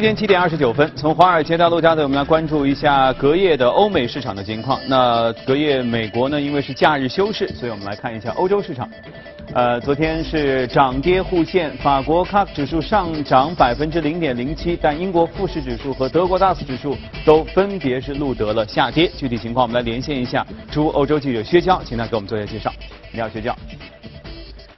时间七点二十九分，从华尔街到陆家嘴，我们来关注一下隔夜的欧美市场的情况。那隔夜美国呢，因为是假日休市，所以我们来看一下欧洲市场。呃，昨天是涨跌互现，法国 CAC 指数上涨百分之零点零七，但英国富时指数和德国 DAX 指数都分别是录得了下跌。具体情况我们来连线一下驻欧洲记者薛娇，请他给我们做一下介绍。你好，薛娇。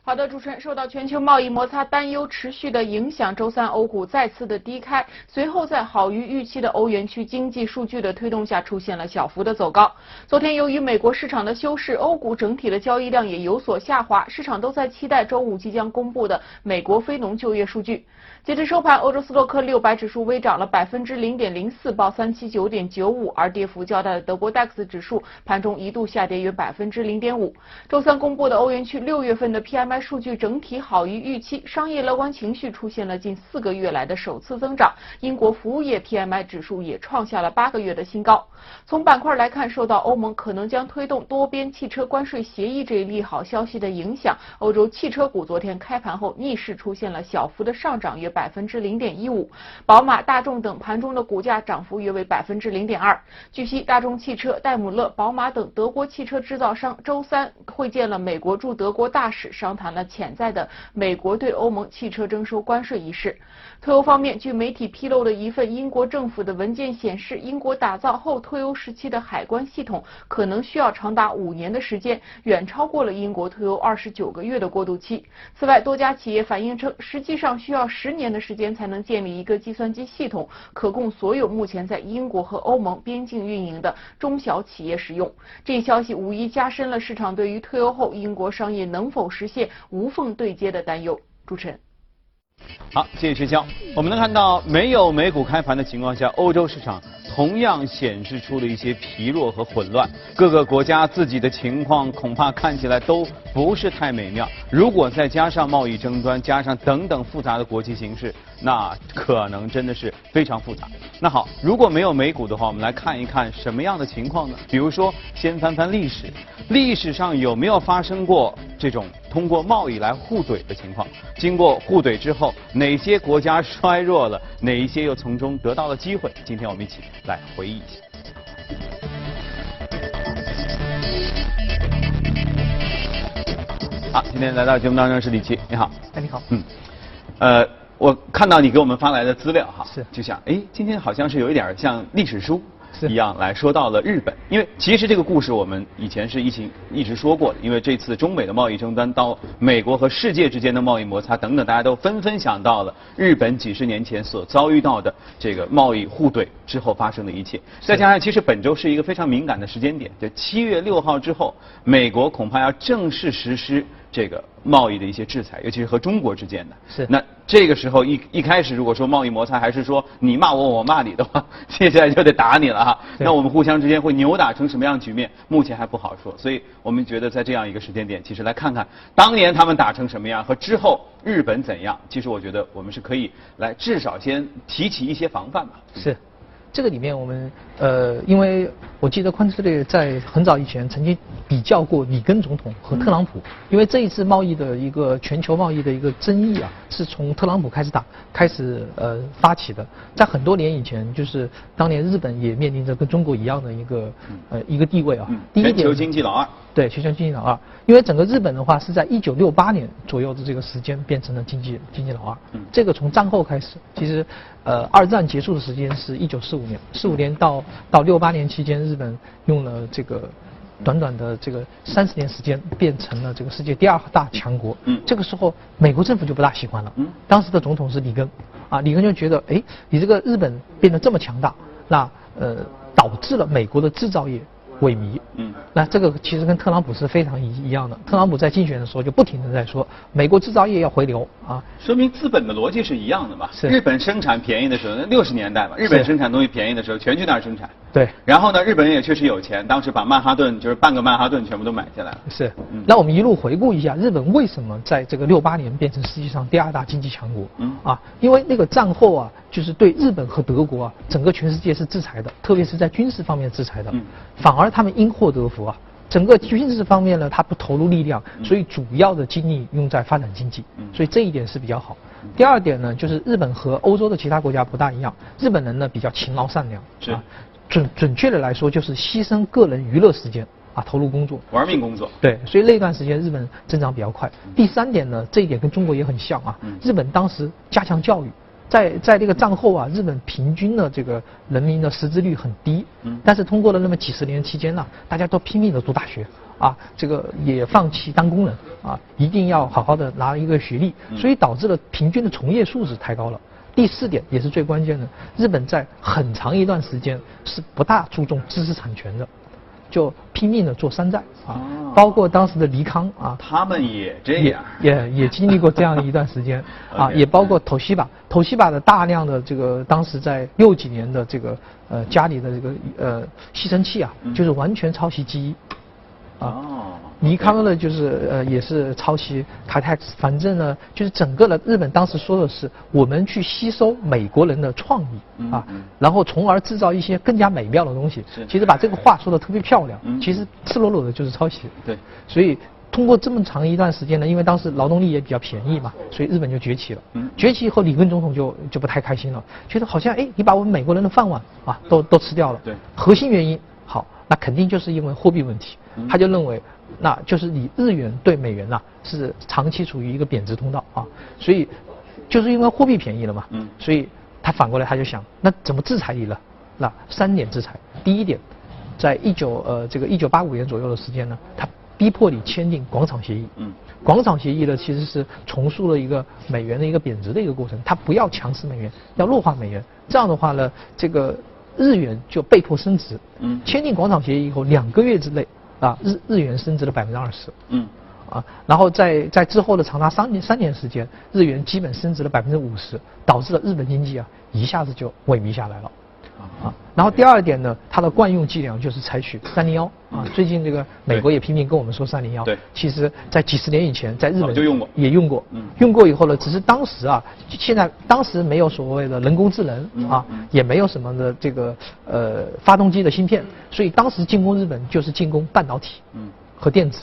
好的，主持人，受到全球贸易摩擦担忧持续的影响，周三欧股再次的低开，随后在好于预期的欧元区经济数据的推动下，出现了小幅的走高。昨天由于美国市场的休市，欧股整体的交易量也有所下滑，市场都在期待周五即将公布的美国非农就业数据。截至收盘，欧洲斯洛克六百指数微涨了百分之零点零四，报三七九点九五，而跌幅较大的德国 DAX 指数盘中一度下跌约百分之零点五。周三公布的欧元区六月份的 PMI 该数据整体好于预期，商业乐观情绪出现了近四个月来的首次增长。英国服务业 PMI 指数也创下了八个月的新高。从板块来看，受到欧盟可能将推动多边汽车关税协议这一利好消息的影响，欧洲汽车股昨天开盘后逆势出现了小幅的上涨，约。百分之零点一五，宝马、大众等盘中的股价涨幅约为百分之零点二。据悉，大众汽车、戴姆勒、宝马等德国汽车制造商周三会见了美国驻德国大使，商谈了潜在的美国对欧盟汽车征收关税一事。脱欧方面，据媒体披露的一份英国政府的文件显示，英国打造后退欧时期的海关系统可能需要长达五年的时间，远超过了英国退欧二十九个月的过渡期。此外，多家企业反映称，实际上需要十年。年的时间才能建立一个计算机系统，可供所有目前在英国和欧盟边境运营的中小企业使用。这一消息无疑加深了市场对于退欧后英国商业能否实现无缝对接的担忧。主持人，好，谢谢薛娇。我们能看到，没有美股开盘的情况下，欧洲市场。同样显示出了一些疲弱和混乱，各个国家自己的情况恐怕看起来都不是太美妙。如果再加上贸易争端，加上等等复杂的国际形势，那可能真的是非常复杂。那好，如果没有美股的话，我们来看一看什么样的情况呢？比如说，先翻翻历史，历史上有没有发生过这种通过贸易来互怼的情况？经过互怼之后，哪些国家衰弱了，哪一些又从中得到了机会？今天我们一起。来回忆一下。好，今天来到节目当中是李琦，你好。哎，你好。嗯，呃，我看到你给我们发来的资料哈，是，就想，哎，今天好像是有一点像历史书。一样来说到了日本，因为其实这个故事我们以前是一起一直说过的，因为这次中美的贸易争端到美国和世界之间的贸易摩擦等等，大家都纷纷想到了日本几十年前所遭遇到的这个贸易互怼之后发生的一切。再加上其实本周是一个非常敏感的时间点，就七月六号之后，美国恐怕要正式实施。这个贸易的一些制裁，尤其是和中国之间的。是。那这个时候一一开始，如果说贸易摩擦还是说你骂我我骂你的话，接下来就得打你了哈。那我们互相之间会扭打成什么样局面，目前还不好说。所以我们觉得在这样一个时间点，其实来看看当年他们打成什么样和之后日本怎样，其实我觉得我们是可以来至少先提起一些防范吧。是。这个里面我们呃，因为我记得昆特列在很早以前曾经比较过里根总统和特朗普，因为这一次贸易的一个全球贸易的一个争议啊，是从特朗普开始打开始呃发起的。在很多年以前，就是当年日本也面临着跟中国一样的一个呃一个地位啊。全球经济老二。对，全球经济老二。因为整个日本的话是在一九六八年左右的这个时间变成了经济经济老二。嗯。这个从战后开始，其实呃二战结束的时间是一九四五。五年，四五年到到六八年期间，日本用了这个短短的这个三十年时间，变成了这个世界第二大强国。嗯，这个时候美国政府就不大喜欢了。嗯，当时的总统是里根，啊，里根就觉得，哎，你这个日本变得这么强大，那呃导致了美国的制造业。萎靡，嗯，那这个其实跟特朗普是非常一一样的。特朗普在竞选的时候就不停的在说，美国制造业要回流啊，说明资本的逻辑是一样的嘛。是。日本生产便宜的时候，那六十年代嘛，日本生产东西便宜的时候，全去那儿生产。对。然后呢，日本人也确实有钱，当时把曼哈顿就是半个曼哈顿全部都买下来了。是。那我们一路回顾一下，日本为什么在这个六八年变成世界上第二大经济强国？嗯。啊，因为那个战后啊，就是对日本和德国啊，整个全世界是制裁的，特别是在军事方面制裁的。嗯。反而他们因祸得福啊，整个军事方面呢，它不投入力量，所以主要的精力用在发展经济，所以这一点是比较好。第二点呢，就是日本和欧洲的其他国家不大一样，日本人呢比较勤劳善良，是准准确的来说就是牺牲个人娱乐时间啊，投入工作，玩命工作。对，所以那段时间日本增长比较快。第三点呢，这一点跟中国也很像啊，日本当时加强教育。在在这个战后啊，日本平均的这个人民的识字率很低，嗯，但是通过了那么几十年期间呢，大家都拼命的读大学，啊，这个也放弃当工人，啊，一定要好好的拿一个学历，所以导致了平均的从业素质抬高了。第四点也是最关键的，日本在很长一段时间是不大注重知识产权的。就拼命的做山寨啊，包括当时的尼康啊，他们也这样，也也经历过这样一段时间 啊，也包括头西吧，头西吧的大量的这个当时在六几年的这个呃家里的这个呃吸尘器啊，就是完全抄袭机啊。尼康呢，就是呃，也是抄袭 Kitex，反正呢，就是整个的日本当时说的是，我们去吸收美国人的创意啊，然后从而制造一些更加美妙的东西。其实把这个话说的特别漂亮，其实赤裸裸的就是抄袭。对，所以通过这么长一段时间呢，因为当时劳动力也比较便宜嘛，所以日本就崛起了。崛起以后，里根总统就就不太开心了，觉得好像哎，你把我们美国人的饭碗啊都都吃掉了。对，核心原因好，那肯定就是因为货币问题，他就认为。那就是你日元对美元呐是长期处于一个贬值通道啊，所以就是因为货币便宜了嘛，嗯，所以他反过来他就想，那怎么制裁你呢？那三点制裁，第一点，在一九呃这个一九八五年左右的时间呢，他逼迫你签订广场协议，嗯，广场协议呢其实是重塑了一个美元的一个贬值的一个过程，他不要强势美元，要弱化美元，这样的话呢，这个日元就被迫升值，嗯，签订广场协议以后两个月之内。啊，日日元升值了百分之二十，嗯，啊，然后在在之后的长达三年三年时间，日元基本升值了百分之五十，导致了日本经济啊一下子就萎靡下来了。啊，然后第二点呢，它的惯用伎俩就是采取三零幺啊。最近这个美国也频频跟我们说三零幺。对。其实，在几十年以前，在日本就用过，也用过。嗯。用过以后呢，只是当时啊，现在当时没有所谓的人工智能啊，也没有什么的这个呃发动机的芯片，所以当时进攻日本就是进攻半导体和电子。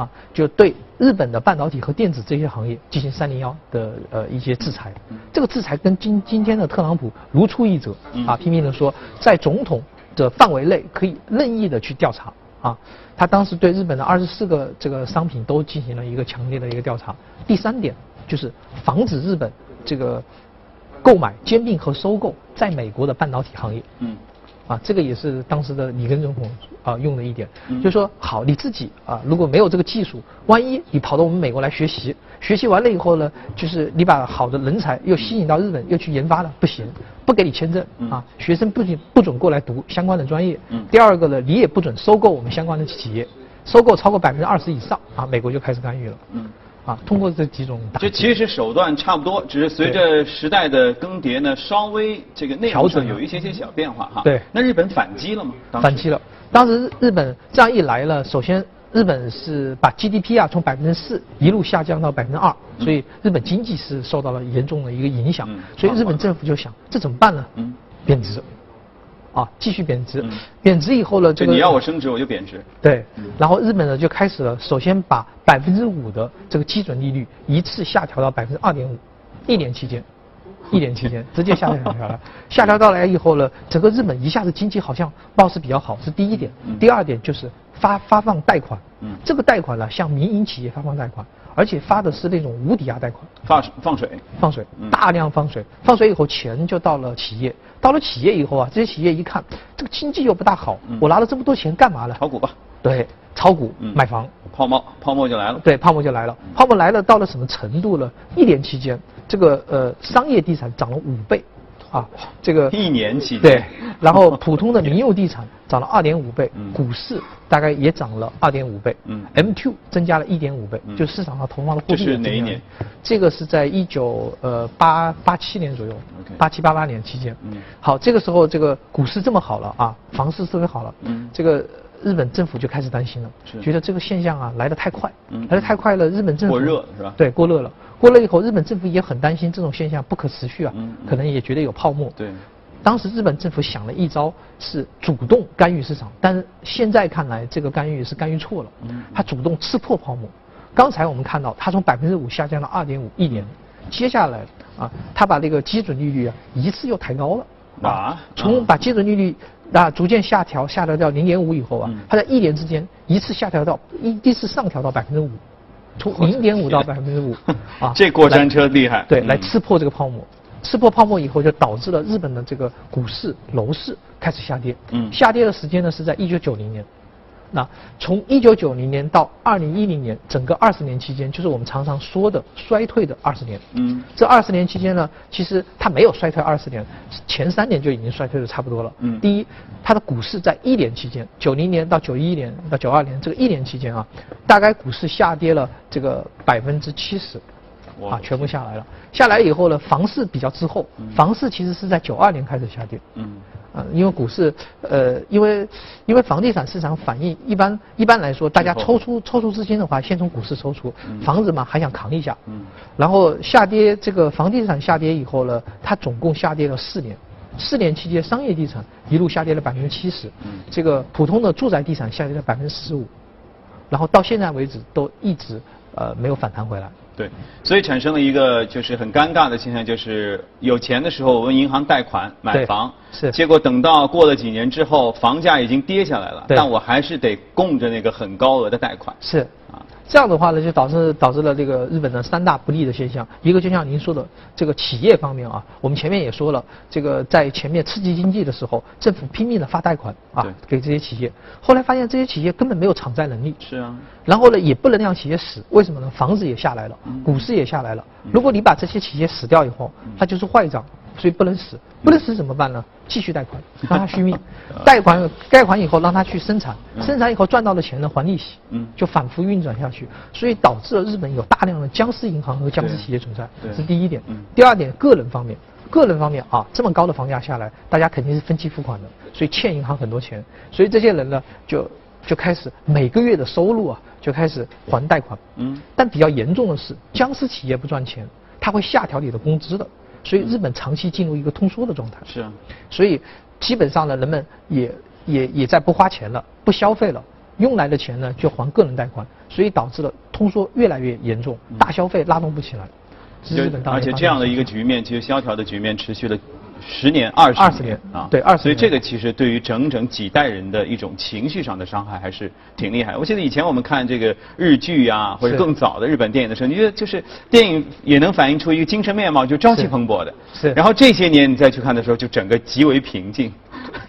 啊，就对日本的半导体和电子这些行业进行三零幺的呃一些制裁，这个制裁跟今今天的特朗普如出一辙啊，拼命的说在总统的范围内可以任意的去调查啊，他当时对日本的二十四个这个商品都进行了一个强烈的一个调查。第三点就是防止日本这个购买兼并和收购在美国的半导体行业。嗯。啊，这个也是当时的里根总统啊用的一点，就是说好你自己啊，如果没有这个技术，万一你跑到我们美国来学习，学习完了以后呢，就是你把好的人才又吸引到日本，又去研发了，不行，不给你签证啊，学生不仅不准过来读相关的专业，第二个呢，你也不准收购我们相关的企业，收购超过百分之二十以上啊，美国就开始干预了。啊，通过这几种，就其实手段差不多，只是随着时代的更迭呢，稍微这个内容上有一些些小变化哈。对，那日本反击了吗？反击了。当时日本这样一来了，首先日本是把 GDP 啊从百分之四一路下降到百分之二，所以日本经济是受到了严重的一个影响。所以日本政府就想，这怎么办呢？嗯，贬值。啊，继续贬值，贬值以后呢，这个你要我升值，我就贬值。对，然后日本呢就开始了，首先把百分之五的这个基准利率一次下调到百分之二点五，一年期间，一年期间直接下调下来，下调到来以后呢，整个日本一下子经济好像貌似比较好，是第一点。第二点就是发发放贷款，这个贷款呢向民营企业发放贷款。而且发的是那种无抵押贷款，放放水，放水，大量放水，放水以后钱就到了企业，到了企业以后啊，这些企业一看这个经济又不大好，我拿了这么多钱干嘛呢？炒股吧。对，炒股买房，泡沫，泡沫就来了。对，泡沫就来了。泡沫来了到了什么程度呢？一年期间，这个呃商业地产涨了五倍。啊，这个一年期对，然后普通的民用地产涨了二点五倍，股市大概也涨了二点五倍，嗯，M2 增加了一点五倍，就市场上投放的货币是哪一年？这个是在一九呃八八七年左右，八七八八年期间。嗯，好，这个时候这个股市这么好了啊，房市特别好了，嗯，这个。日本政府就开始担心了，觉得这个现象啊来得太快，来得太快了。日本政府过热是吧？对，过热了。过热以后，日本政府也很担心这种现象不可持续啊，可能也觉得有泡沫。对。当时日本政府想了一招，是主动干预市场，但是现在看来，这个干预是干预错了。嗯，它主动刺破泡沫。刚才我们看到，它从百分之五下降到二点五一年，接下来啊，他把那个基准利率啊一次又抬高了。啊，从把基准利率啊逐渐下调，下调到零点五以后啊，它在一年之间一次下调到一一次上调到百分之五，从零点五到百分之五，啊，这过山车厉害。对，来刺破这个泡沫，刺破泡沫以后就导致了日本的这个股市、楼市开始下跌。嗯，下跌的时间呢是在一九九零年。那从一九九零年到二零一零年，整个二十年期间，就是我们常常说的衰退的二十年。嗯，这二十年期间呢，其实它没有衰退二十年，前三年就已经衰退的差不多了。嗯，第一，它的股市在一年期间，九零年到九一年到九二年这个一年期间啊，大概股市下跌了这个百分之七十，啊，全部下来了。下来以后呢，房市比较滞后，房市其实是在九二年开始下跌。嗯。啊，因为股市，呃，因为因为房地产市场反应一般，一般来说，大家抽出抽出资金的话，先从股市抽出，房子嘛还想扛一下，嗯，然后下跌，这个房地产下跌以后呢，它总共下跌了四年，四年期间，商业地产一路下跌了百分之七十，嗯，这个普通的住宅地产下跌了百分之十五，然后到现在为止都一直呃没有反弹回来。对，所以产生了一个就是很尴尬的现象，就是有钱的时候我问银行贷款买房，是，结果等到过了几年之后，房价已经跌下来了，但我还是得供着那个很高额的贷款。是啊。这样的话呢，就导致导致了这个日本的三大不利的现象。一个就像您说的，这个企业方面啊，我们前面也说了，这个在前面刺激经济的时候，政府拼命的发贷款啊，给这些企业。后来发现这些企业根本没有偿债能力。是啊。然后呢，也不能让企业死，为什么呢？房子也下来了，股市也下来了。如果你把这些企业死掉以后，它就是坏账。所以不能死，不能死怎么办呢？继续贷款，让它续命。贷款贷款以后，让它去生产，生产以后赚到的钱呢还利息，嗯，就反复运转下去。所以导致了日本有大量的僵尸银行和僵尸企业存在，这是第一点。第二点，个人方面，个人方面啊，这么高的房价下来，大家肯定是分期付款的，所以欠银行很多钱。所以这些人呢，就就开始每个月的收入啊，就开始还贷款。嗯。但比较严重的是，僵尸企业不赚钱，它会下调你的工资的。所以日本长期进入一个通缩的状态。是啊。所以基本上呢，人们也也也在不花钱了，不消费了，用来的钱呢就还个人贷款，所以导致了通缩越来越严重，大消费拉动不起来。日本而且这样的一个局面，其实萧条的局面持续了。十年、二十年啊，对，二十。所以这个其实对于整整几代人的一种情绪上的伤害还是挺厉害。我记得以前我们看这个日剧啊，或者更早的日本电影的时候，你觉得就是电影也能反映出一个精神面貌，就朝气蓬勃的。是。然后这些年你再去看的时候，就整个极为平静，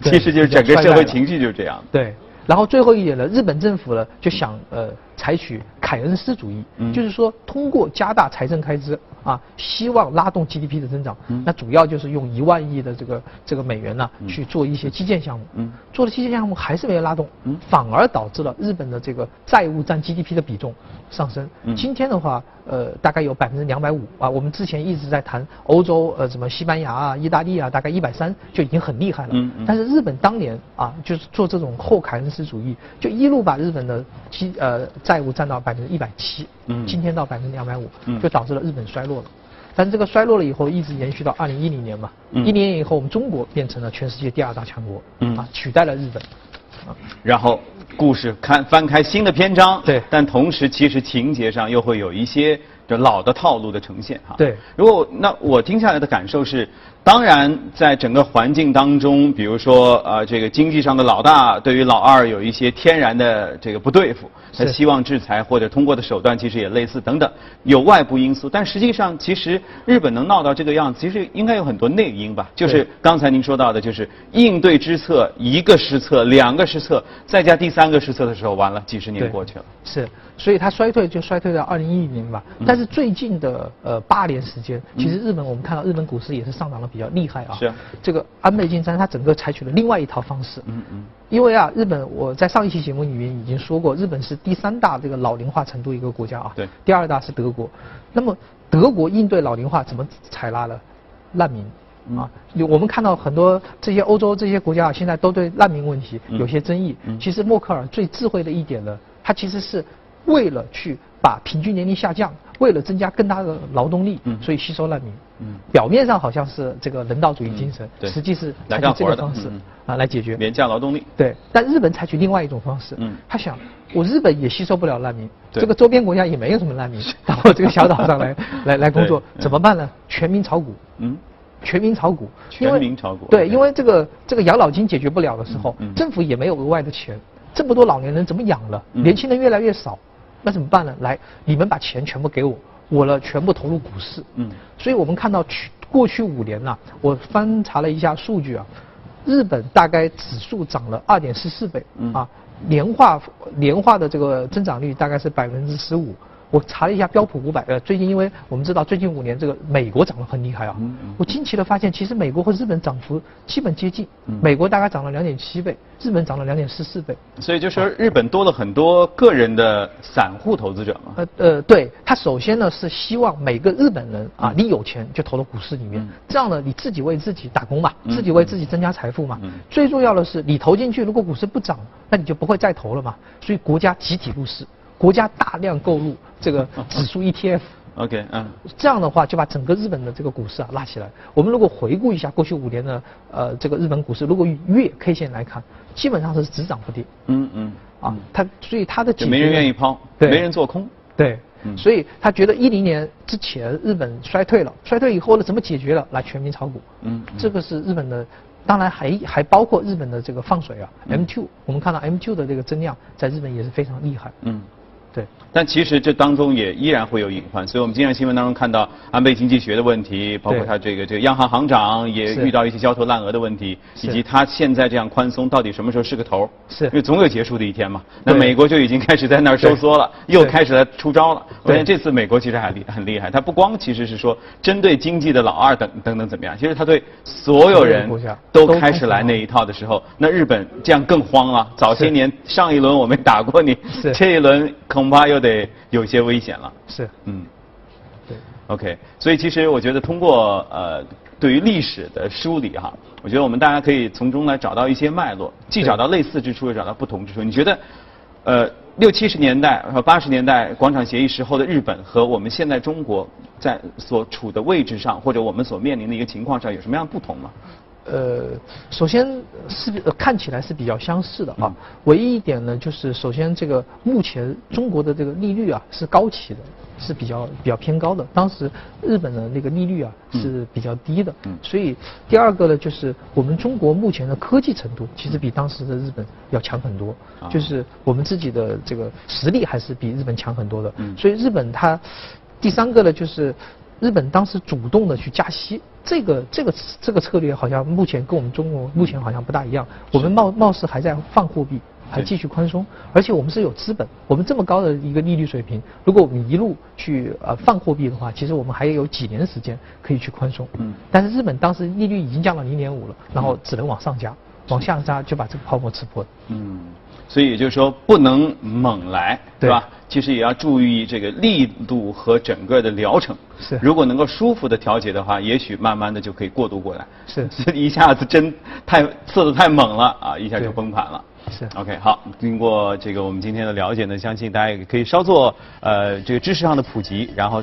其实就是整个社会情绪就是这样。对。然后最后一点呢，日本政府呢就想呃采取凯恩斯主义，就是说通过加大财政开支。啊，希望拉动 GDP 的增长，那主要就是用一万亿的这个这个美元呢去做一些基建项目，做的基建项目还是没有拉动，反而导致了日本的这个债务占 GDP 的比重上升。今天的话，呃，大概有百分之两百五啊。我们之前一直在谈欧洲，呃，什么西班牙啊、意大利啊，大概一百三就已经很厉害了。但是日本当年啊，就是做这种后凯恩斯主义，就一路把日本的基呃债务占到百分之一百七，嗯今天到百分之两百五，就导致了日本衰落。了，但是这个衰落了以后，一直延续到二零一零年嘛。一年以后，我们中国变成了全世界第二大强国，嗯啊，取代了日本。然后故事看翻开新的篇章，对，但同时其实情节上又会有一些这老的套路的呈现哈。对，如果那我听下来的感受是，当然在整个环境当中，比如说呃这个经济上的老大对于老二有一些天然的这个不对付。他希望制裁或者通过的手段其实也类似等等，有外部因素，但实际上其实日本能闹到这个样子，其实应该有很多内因吧。就是刚才您说到的，就是应对之策一个失策，两个失策，再加第三个失策的时候，完了几十年过去了。是，所以它衰退就衰退到二零一零年吧。但是最近的呃八年时间，其实日本我们看到日本股市也是上涨的比较厉害啊。是啊。这个安倍晋三他整个采取了另外一套方式。嗯嗯。因为啊，日本我在上一期节目里面已经说过，日本是第三大这个老龄化程度一个国家啊。对。第二大是德国，那么德国应对老龄化怎么采纳了难民啊？我们看到很多这些欧洲这些国家啊，现在都对难民问题有些争议。其实默克尔最智慧的一点呢，他其实是为了去把平均年龄下降，为了增加更大的劳动力，嗯。所以吸收难民。嗯。表面上好像是这个人道主义精神实际是采取这个方式嗯。啊来解决。廉价劳动力。对，但日本采取另外一种方式，嗯。他想，我日本也吸收不了难民，这个周边国家也没有什么难民，到我这个小岛上来 来来工作怎么办呢？全民炒股，嗯，全民炒股，全民炒股。对，因为这个这个养老金解决不了的时候政府也没有额外的钱，这么多老年人怎么养了？嗯。年轻人越来越少，那怎么办呢？来，你们把钱全部给我，我呢全部投入股市。嗯所以我们看到去过去五年呐、我翻查了一下数据啊，日本大概指数涨了二点四四倍，嗯啊，年化年化的这个增长率大概是百分之十五。我查了一下标普五百，呃，最近因为我们知道最近五年这个美国涨得很厉害啊，我惊奇的发现，其实美国和日本涨幅基本接近，嗯美国大概涨了两点七倍，日本涨了两点四四倍。所以就说日本多了很多个人的散户投资者嘛。呃呃，对，他首先呢是希望每个日本人啊，你有钱就投到股市里面嗯，这样呢你自己为自己打工嘛，嗯自己为自己增加财富嘛嗯。最重要的是，你投进去，如果股市不涨，那你就不会再投了嘛。所以国家集体入市，国家大量购入这个 指数 ETF。OK，嗯这样的话，就把整个日本的这个股市啊拉起来。我们如果回顾一下过去五年的呃这个日本股市，如果月 K 线来看，基本上是只涨不跌嗯嗯啊。它所以它的就没人愿意抛，对没人做空。对，嗯所以他觉得一零年之前日本衰退了，衰退以后呢怎么解决了？来全民炒股，嗯嗯这个是日本的，当然还还包括日本的这个放水啊嗯，M2，我们看到 M2 的这个增量在日本也是非常厉害，嗯。对。但其实这当中也依然会有隐患，所以我们经常新闻当中看到安倍经济学的问题，包括他这个这个央行行长也遇到一些焦头烂额的问题，以及他现在这样宽松到底什么时候是个头儿？是因为总有结束的一天嘛。那美国就已经开始在那儿收缩了，又开始来出招了。我现这次美国其实还厉很厉害，他不光其实是说针对经济的老二等等等怎么样，其实他对所有人都都开始了开始来那一套的时候，那日本这样更慌了。早些年上一轮我们打过你，这一轮恐怕又得有些危险了。是，嗯对，，OK，所以其实我觉得通过呃对于历史的梳理哈，我觉得我们大家可以从中来找到一些脉络，既找到类似之处，又找到不同之处。你觉得呃六七十年代和八十年代广场协议时候的日本和我们现在中国在所处的位置上，或者我们所面临的一个情况上有什么样的不同吗？呃，首先是呃看起来是比较相似的啊。嗯，唯一一点呢，就是首先这个目前中国的这个利率啊是高企的，是比较比较偏高的。当时日本的那个利率啊嗯。是比较低的，嗯。所以第二个呢，就是我们中国目前的科技程度其实比当时的日本要强很多。啊，就是我们自己的这个实力还是比日本强很多的。嗯。所以日本它第三个呢，就是日本当时主动的去加息，这个这个这个策略好像目前跟我们中国目前好像不大一样。我们貌貌似还在放货币，还继续宽松，而且我们是有资本。我们这么高的一个利率水平，如果我们一路去呃放货币的话，其实我们还有几年时间可以去宽松。嗯但是日本当时利率已经降到零点五了，然后只能往上加，往下加就把这个泡沫吃破了。嗯，所以也就是说不能猛来，对对吧？其实也要注意这个力度和整个的疗程。是如果能够舒服的调节的话，也许慢慢的就可以过渡过来。是 一下子真太刺的太猛了啊，一下就崩盘了。是 OK，好，经过这个我们今天的了解呢，相信大家也可以稍作呃这个知识上的普及，然后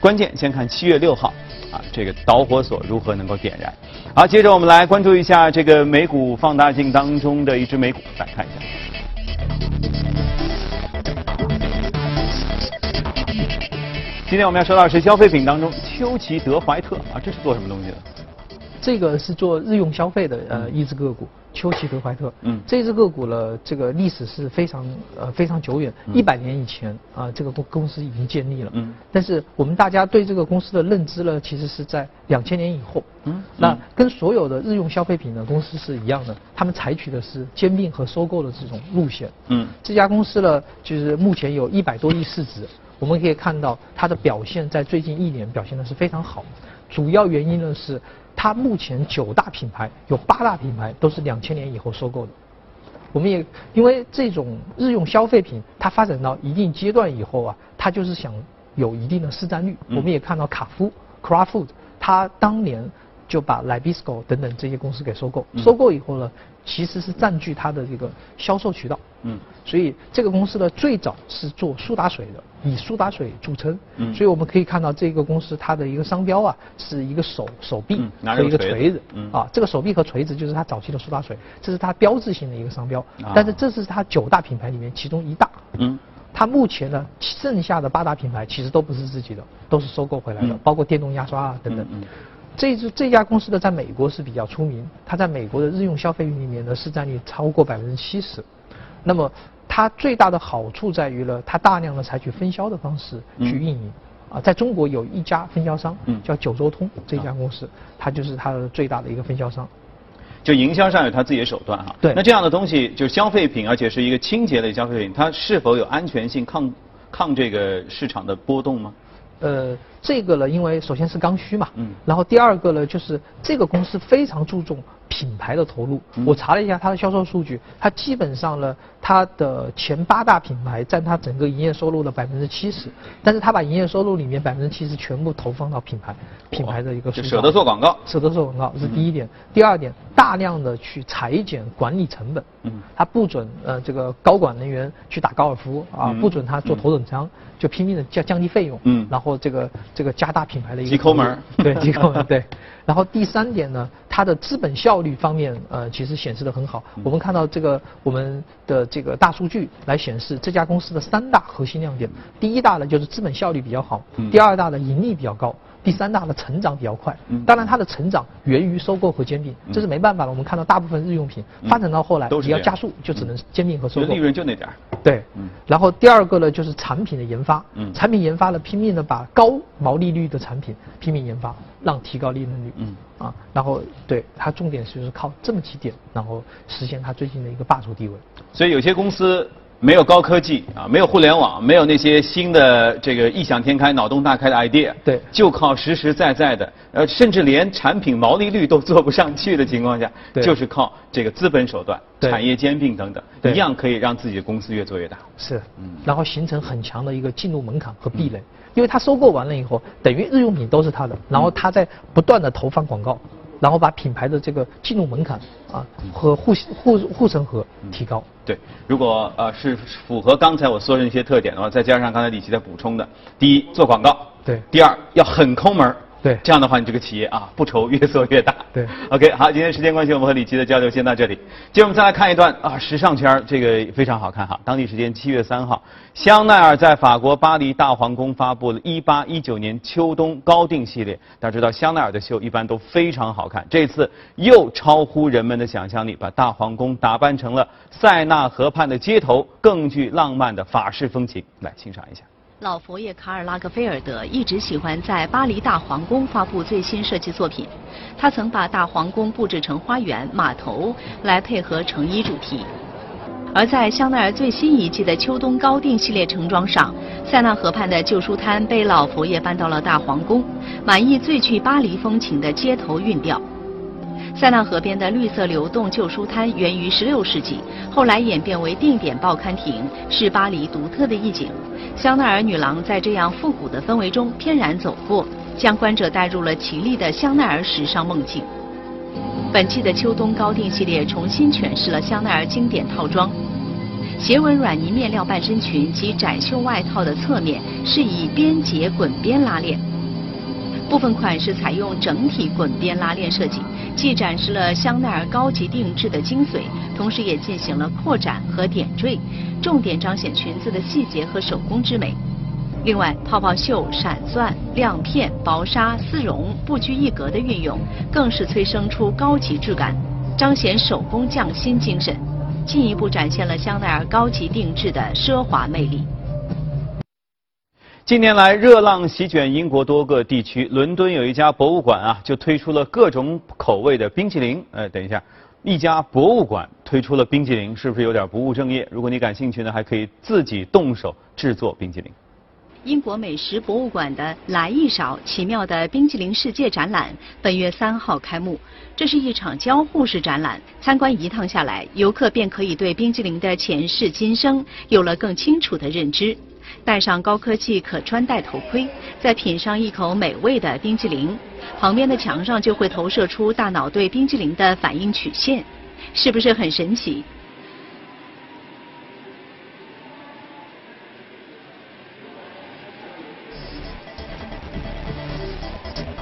关键先看七月六号啊这个导火索如何能够点燃。好，接着我们来关注一下这个美股放大镜当中的一只美股，来看一下。今天我们要说到的是消费品当中丘奇德怀特啊，这是做什么东西的？这个是做日用消费的呃一只个股，丘奇德怀特。嗯这只个股呢，这个历史是非常呃非常久远，一百年以前啊、这个公公司已经建立了。嗯但是我们大家对这个公司的认知呢，其实是在两千年以后。嗯那嗯跟所有的日用消费品的公司是一样的，他们采取的是兼并和收购的这种路线。嗯这家公司呢，就是目前有一百多亿市值，我们可以看到它的表现在最近一年表现的是非常好。主要原因呢是它目前九大品牌有八大品牌都是两千年以后收购的。我们也因为这种日用消费品，它发展到一定阶段以后啊，它就是想有一定的市占率。嗯我们也看到卡夫 （Kraft Food），它当年就把 Nabisco 等等这些公司给收购。收购以后呢，其实是占据它的这个销售渠道。嗯。所以这个公司呢，最早是做苏打水的，以苏打水著称。嗯。所以我们可以看到这个公司它的一个商标啊，是一个手手臂和一个锤子。嗯。啊，这个手臂和锤子就是它早期的苏打水，这是它标志性的一个商标。啊。但是这是它九大品牌里面其中一大。嗯。它目前呢，剩下的八大品牌其实都不是自己的，都是收购回来的，包括电动牙刷啊等等。这支这这家公司呢，在美国是比较出名，它在美国的日用消费品里面呢，市占率超过百分之七十。那么它最大的好处在于呢，它大量的采取分销的方式去运营。啊，在中国有一家分销商，叫九州通这家公司，它就是它的最大的一个分销商。就营销上有它自己的手段哈。对。那这样的东西就是消费品，而且是一个清洁类消费品，它是否有安全性、抗抗这个市场的波动吗？呃，这个呢，因为首先是刚需嘛，嗯，然后第二个呢，就是这个公司非常注重。品牌的投入，我查了一下它的销售数据，它基本上呢，它的前八大品牌占它整个营业收入的百分之七十，但是它把营业收入里面百分之七十全部投放到品牌，品牌的一个，就舍得做广告，舍得做广告是第一点，第二点，大量的去裁减管理成本，嗯，它不准呃这个高管人员去打高尔夫啊，不准他做头等舱，就拼命的降降低费用，嗯，然后这个这个加大品牌的一个，急抠门，对，急抠门，对。然后第三点呢，它的资本效率方面，呃，其实显示的很好。我们看到这个我们的这个大数据来显示这家公司的三大核心亮点。第一大呢就是资本效率比较好，第二大呢盈利比较高。第三大的成长比较快，当然它的成长源于收购和兼并，这是没办法的。我们看到大部分日用品发展到后来，你要加速就只能兼并和收购。利润就那点儿。对，然后第二个呢就是产品的研发，产品研发呢拼命的把高毛利率的产品拼命研发，让提高利润率。嗯，啊，然后对它重点就是靠这么几点，然后实现它最近的一个霸主地位。所以有些公司。没有高科技啊，没有互联网，没有那些新的这个异想天开、脑洞大开的 idea，对，就靠实实在在的，呃，甚至连产品毛利率都做不上去的情况下，就是靠这个资本手段、产业兼并等等，一样可以让自己的公司越做越大。是，嗯，然后形成很强的一个进入门槛和壁垒，因为他收购完了以后，等于日用品都是他的，然后他在不断的投放广告。然后把品牌的这个进入门槛啊和护护护城河提高。对，如果呃是符合刚才我说的那些特点的话，再加上刚才李琦在补充的，第一做广告，对，第二要很抠门儿。对，这样的话，你这个企业啊，不愁越做越大。对，OK，好，今天时间关系，我们和李琦的交流先到这里。接着我们再来看一段啊，时尚圈这个非常好看哈。当地时间七月三号，香奈儿在法国巴黎大皇宫发布了一八一九年秋冬高定系列。大家知道，香奈儿的秀一般都非常好看，这次又超乎人们的想象力，把大皇宫打扮成了塞纳河畔的街头，更具浪漫的法式风情。来欣赏一下。老佛爷卡尔拉格菲尔德一直喜欢在巴黎大皇宫发布最新设计作品。他曾把大皇宫布置成花园、码头，来配合成衣主题。而在香奈儿最新一季的秋冬高定系列盛装上，塞纳河畔的旧书摊被老佛爷搬到了大皇宫，满意最具巴黎风情的街头韵调。塞纳河边的绿色流动旧书摊源于16世纪，后来演变为定点报刊亭，是巴黎独特的意境。香奈儿女郎在这样复古的氛围中翩然走过，将观者带入了绮丽的香奈儿时尚梦境。本期的秋冬高定系列重新诠释了香奈儿经典套装，斜纹软呢面料半身裙及窄袖外套的侧面是以边结滚边拉链，部分款式采用整体滚边拉链设计，既展示了香奈儿高级定制的精髓，同时也进行了扩展和点缀。重点彰显裙子的细节和手工之美。另外，泡泡袖、闪钻、亮片、薄纱、丝绒不拘一格的运用，更是催生出高级质感，彰显手工匠心精神，进一步展现了香奈儿高级定制的奢华魅力。近年来，热浪席卷英国多个地区，伦敦有一家博物馆啊，就推出了各种口味的冰淇淋。呃，等一下。一家博物馆推出了冰淇淋，是不是有点不务正业？如果你感兴趣呢，还可以自己动手制作冰淇淋。英国美食博物馆的“来一勺奇妙的冰淇淋世界”展览本月三号开幕。这是一场交互式展览，参观一趟下来，游客便可以对冰淇淋的前世今生有了更清楚的认知。戴上高科技可穿戴头盔，再品上一口美味的冰激凌。旁边的墙上就会投射出大脑对冰激凌的反应曲线，是不是很神奇？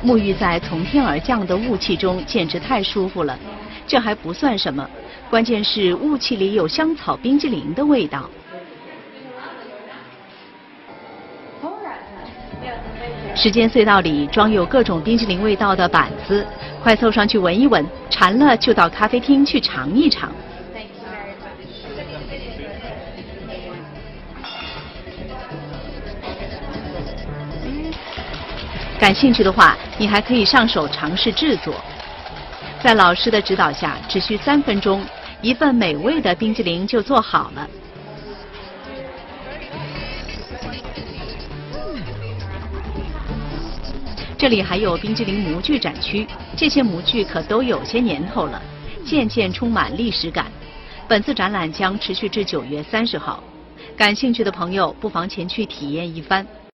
沐浴在从天而降的雾气中，简直太舒服了。这还不算什么，关键是雾气里有香草冰激凌的味道。时间隧道里装有各种冰淇淋味道的板子，快凑上去闻一闻，馋了就到咖啡厅去尝一尝。感兴趣的话，你还可以上手尝试制作。在老师的指导下，只需三分钟，一份美味的冰激凌就做好了。这里还有冰激凌模具展区，这些模具可都有些年头了，渐渐充满历史感。本次展览将持续至九月三十号，感兴趣的朋友不妨前去体验一番。